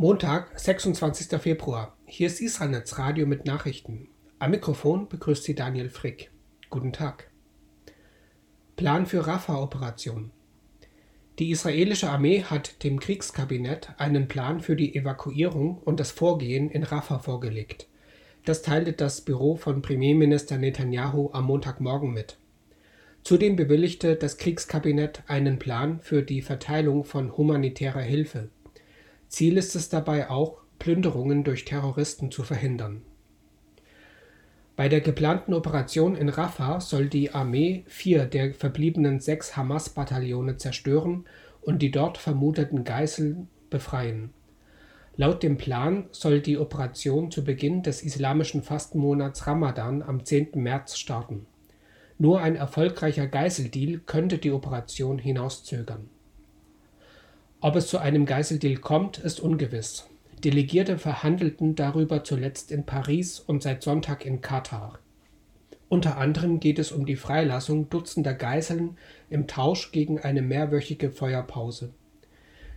Montag, 26. Februar. Hier ist Israelnetz Radio mit Nachrichten. Am Mikrofon begrüßt Sie Daniel Frick. Guten Tag. Plan für Rafah-Operation. Die israelische Armee hat dem Kriegskabinett einen Plan für die Evakuierung und das Vorgehen in Rafah vorgelegt. Das teilte das Büro von Premierminister Netanyahu am Montagmorgen mit. Zudem bewilligte das Kriegskabinett einen Plan für die Verteilung von humanitärer Hilfe. Ziel ist es dabei auch, Plünderungen durch Terroristen zu verhindern. Bei der geplanten Operation in Rafah soll die Armee vier der verbliebenen sechs Hamas-Bataillone zerstören und die dort vermuteten Geiseln befreien. Laut dem Plan soll die Operation zu Beginn des islamischen Fastenmonats Ramadan am 10. März starten. Nur ein erfolgreicher Geiseldeal könnte die Operation hinauszögern. Ob es zu einem Geiseldeal kommt, ist ungewiss. Delegierte verhandelten darüber zuletzt in Paris und seit Sonntag in Katar. Unter anderem geht es um die Freilassung dutzender Geiseln im Tausch gegen eine mehrwöchige Feuerpause.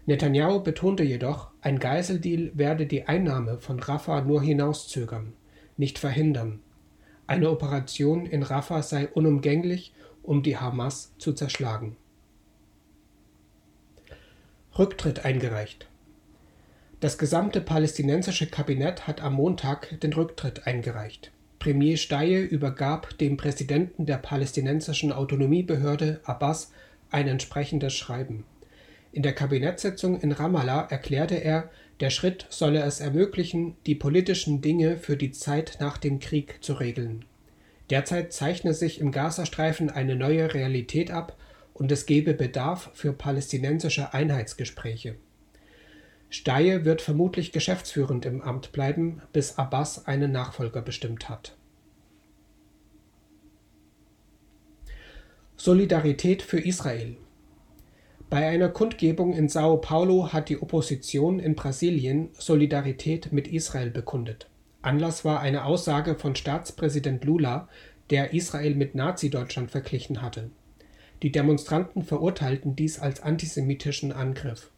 Netanyahu betonte jedoch, ein Geiseldeal werde die Einnahme von Rafah nur hinauszögern, nicht verhindern. Eine Operation in Rafah sei unumgänglich, um die Hamas zu zerschlagen. Rücktritt eingereicht. Das gesamte palästinensische Kabinett hat am Montag den Rücktritt eingereicht. Premier Steyer übergab dem Präsidenten der palästinensischen Autonomiebehörde Abbas ein entsprechendes Schreiben. In der Kabinettssitzung in Ramallah erklärte er, der Schritt solle es ermöglichen, die politischen Dinge für die Zeit nach dem Krieg zu regeln. Derzeit zeichne sich im Gazastreifen eine neue Realität ab und es gebe Bedarf für palästinensische Einheitsgespräche. Steyer wird vermutlich geschäftsführend im Amt bleiben, bis Abbas einen Nachfolger bestimmt hat. Solidarität für Israel bei einer Kundgebung in Sao Paulo hat die Opposition in Brasilien Solidarität mit Israel bekundet. Anlass war eine Aussage von Staatspräsident Lula, der Israel mit Nazi-Deutschland verglichen hatte. Die Demonstranten verurteilten dies als antisemitischen Angriff.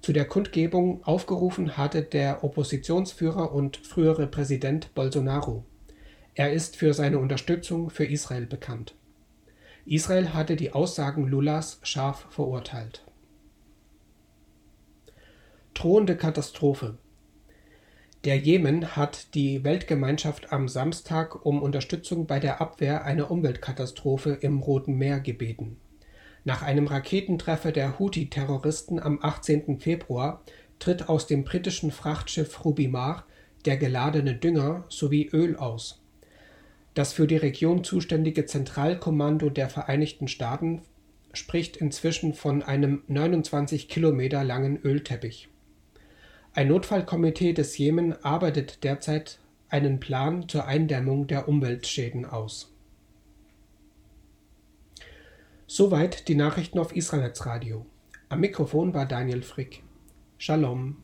Zu der Kundgebung aufgerufen hatte der Oppositionsführer und frühere Präsident Bolsonaro. Er ist für seine Unterstützung für Israel bekannt. Israel hatte die Aussagen Lulas scharf verurteilt. Drohende Katastrophe Der Jemen hat die Weltgemeinschaft am Samstag um Unterstützung bei der Abwehr einer Umweltkatastrophe im Roten Meer gebeten. Nach einem Raketentreffer der Houthi-Terroristen am 18. Februar tritt aus dem britischen Frachtschiff Rubimar der geladene Dünger sowie Öl aus das für die Region zuständige Zentralkommando der Vereinigten Staaten spricht inzwischen von einem 29 Kilometer langen Ölteppich. Ein Notfallkomitee des Jemen arbeitet derzeit einen Plan zur Eindämmung der Umweltschäden aus. Soweit die Nachrichten auf Israelnetz Radio. Am Mikrofon war Daniel Frick. Shalom.